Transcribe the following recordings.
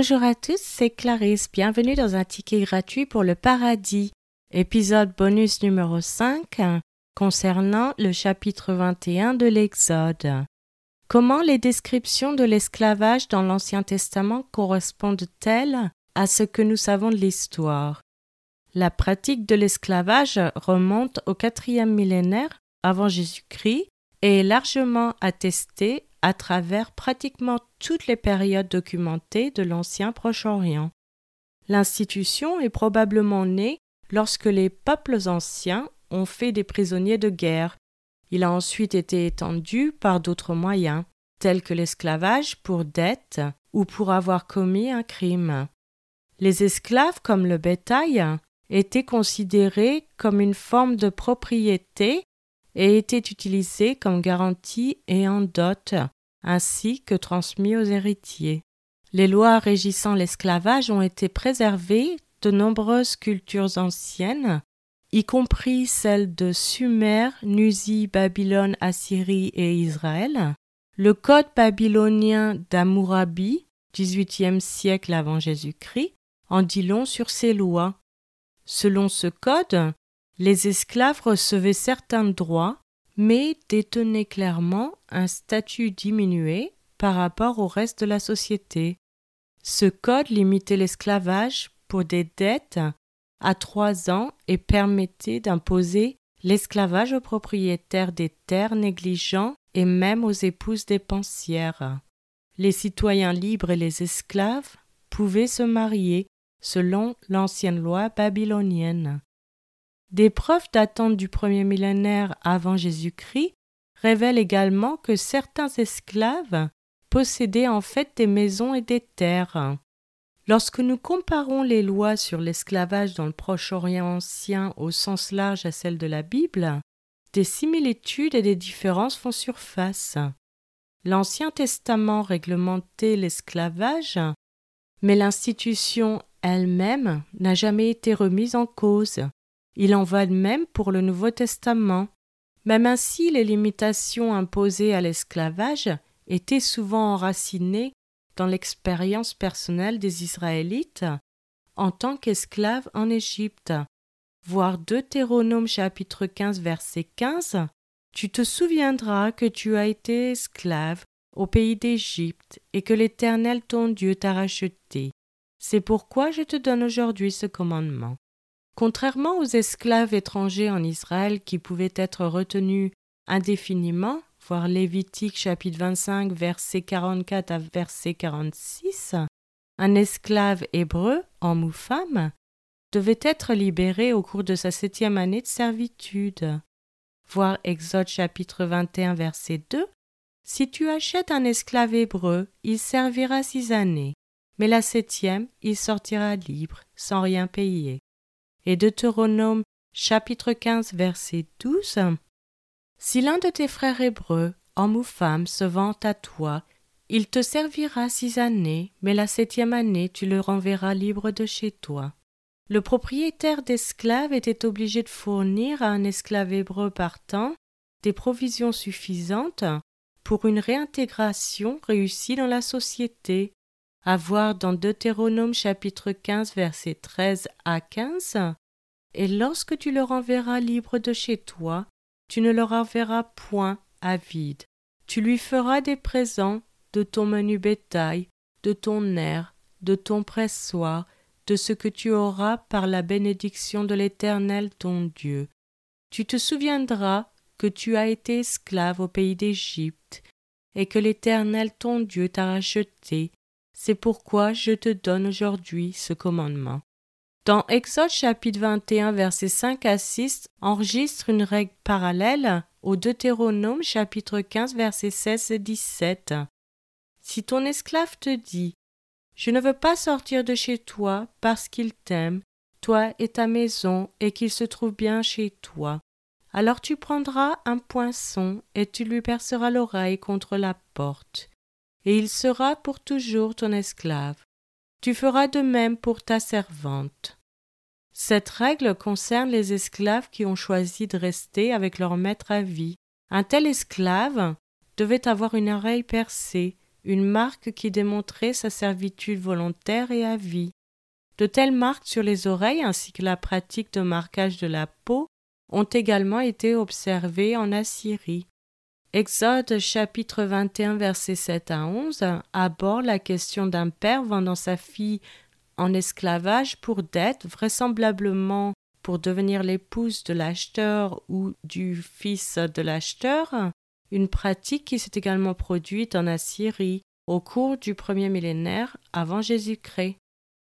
Bonjour à tous, c'est Clarisse. Bienvenue dans un ticket gratuit pour le paradis, épisode bonus numéro 5 concernant le chapitre 21 de l'Exode. Comment les descriptions de l'esclavage dans l'Ancien Testament correspondent-elles à ce que nous savons de l'histoire? La pratique de l'esclavage remonte au quatrième millénaire avant Jésus-Christ et est largement attestée à travers pratiquement toutes les périodes documentées de l'ancien Proche-Orient. L'institution est probablement née lorsque les peuples anciens ont fait des prisonniers de guerre. Il a ensuite été étendu par d'autres moyens, tels que l'esclavage pour dette ou pour avoir commis un crime. Les esclaves, comme le bétail, étaient considérés comme une forme de propriété et étaient utilisés comme garantie et en dot, ainsi que transmis aux héritiers. Les lois régissant l'esclavage ont été préservées de nombreuses cultures anciennes, y compris celles de Sumer, Nuzi, Babylone, Assyrie et Israël. Le code babylonien d'Amourabi, XVIIIe siècle avant Jésus-Christ, en dit long sur ces lois. Selon ce code, les esclaves recevaient certains droits, mais détenaient clairement un statut diminué par rapport au reste de la société. Ce code limitait l'esclavage pour des dettes à trois ans et permettait d'imposer l'esclavage aux propriétaires des terres négligents et même aux épouses dépensières. Les citoyens libres et les esclaves pouvaient se marier selon l'ancienne loi babylonienne. Des preuves datant du premier millénaire avant Jésus-Christ révèlent également que certains esclaves possédaient en fait des maisons et des terres. Lorsque nous comparons les lois sur l'esclavage dans le Proche-Orient ancien au sens large à celles de la Bible, des similitudes et des différences font surface. L'Ancien Testament réglementait l'esclavage, mais l'institution elle-même n'a jamais été remise en cause. Il en va de même pour le Nouveau Testament. Même ainsi, les limitations imposées à l'esclavage étaient souvent enracinées dans l'expérience personnelle des Israélites en tant qu'esclaves en Égypte. Voir Deutéronome chapitre 15 verset 15 Tu te souviendras que tu as été esclave au pays d'Égypte et que l'Éternel ton Dieu t'a racheté. C'est pourquoi je te donne aujourd'hui ce commandement. Contrairement aux esclaves étrangers en Israël qui pouvaient être retenus indéfiniment, voir Lévitique chapitre 25 verset 44 à verset 46, un esclave hébreu, homme ou femme, devait être libéré au cours de sa septième année de servitude. Voir Exode chapitre 21 verset 2, Si tu achètes un esclave hébreu, il servira six années, mais la septième, il sortira libre, sans rien payer. Et Deutéronome chapitre 15 verset 12, si l'un de tes frères hébreux, homme ou femme, se vend à toi, il te servira six années, mais la septième année tu le renverras libre de chez toi. Le propriétaire d'esclaves était obligé de fournir à un esclave hébreu partant des provisions suffisantes pour une réintégration réussie dans la société, à voir dans Deutéronome chapitre 15 versets 13 à 15. Et lorsque tu le renverras libre de chez toi, tu ne le reverras point à vide. Tu lui feras des présents de ton menu bétail, de ton air, de ton pressoir, de ce que tu auras par la bénédiction de l'Éternel ton Dieu. Tu te souviendras que tu as été esclave au pays d'Égypte, et que l'Éternel ton Dieu t'a racheté. C'est pourquoi je te donne aujourd'hui ce commandement. Dans Exode chapitre 21 versets 5 à 6 enregistre une règle parallèle au Deutéronome chapitre 15 versets 16 et 17. Si ton esclave te dit Je ne veux pas sortir de chez toi parce qu'il t'aime, toi et ta maison, et qu'il se trouve bien chez toi, alors tu prendras un poinçon et tu lui perceras l'oreille contre la porte, et il sera pour toujours ton esclave. Tu feras de même pour ta servante. Cette règle concerne les esclaves qui ont choisi de rester avec leur maître à vie. Un tel esclave devait avoir une oreille percée une marque qui démontrait sa servitude volontaire et à vie. De telles marques sur les oreilles ainsi que la pratique de marquage de la peau ont également été observées en Assyrie. Exode chapitre 21 versets 7 à 11 aborde la question d'un père vendant sa fille en esclavage pour dette, vraisemblablement pour devenir l'épouse de l'acheteur ou du fils de l'acheteur, une pratique qui s'est également produite en Assyrie au cours du premier millénaire avant Jésus-Christ.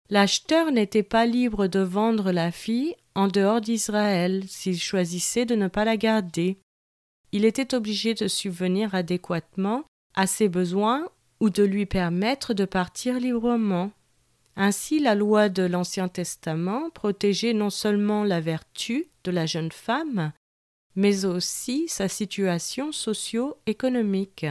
L'acheteur n'était pas libre de vendre la fille en dehors d'Israël s'il choisissait de ne pas la garder. Il était obligé de subvenir adéquatement à ses besoins ou de lui permettre de partir librement. Ainsi, la loi de l'Ancien Testament protégeait non seulement la vertu de la jeune femme, mais aussi sa situation socio-économique.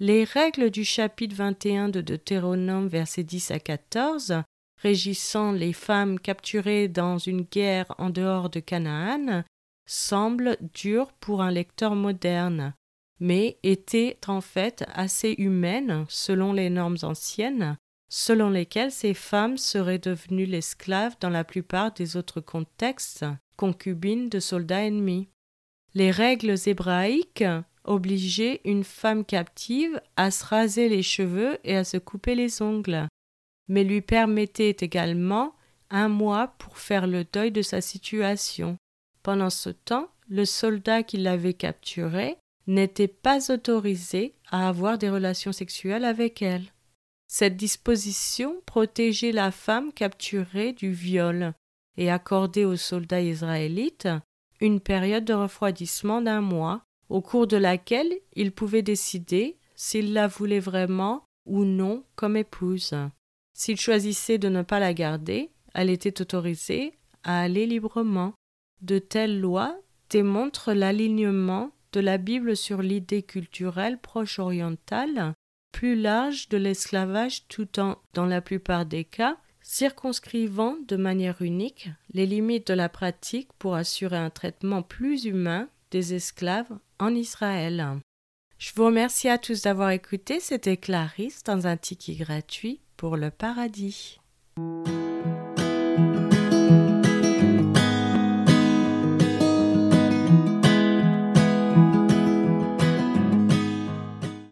Les règles du chapitre 21 de Deutéronome versets 10 à 14 régissant les femmes capturées dans une guerre en dehors de Canaan semblent dures pour un lecteur moderne, mais étaient en fait assez humaines selon les normes anciennes selon lesquelles ces femmes seraient devenues l'esclave dans la plupart des autres contextes, concubines de soldats ennemis. Les règles hébraïques obligeaient une femme captive à se raser les cheveux et à se couper les ongles, mais lui permettaient également un mois pour faire le deuil de sa situation. Pendant ce temps, le soldat qui l'avait capturée n'était pas autorisé à avoir des relations sexuelles avec elle. Cette disposition protégeait la femme capturée du viol et accordait aux soldats israélites une période de refroidissement d'un mois, au cours de laquelle ils pouvaient décider s'ils la voulaient vraiment ou non comme épouse. S'ils choisissaient de ne pas la garder, elle était autorisée à aller librement. De telles lois démontrent l'alignement de la Bible sur l'idée culturelle proche orientale plus large de l'esclavage tout en, dans la plupart des cas, circonscrivant de manière unique les limites de la pratique pour assurer un traitement plus humain des esclaves en Israël. Je vous remercie à tous d'avoir écouté, c'était Clarisse dans un ticket gratuit pour le paradis.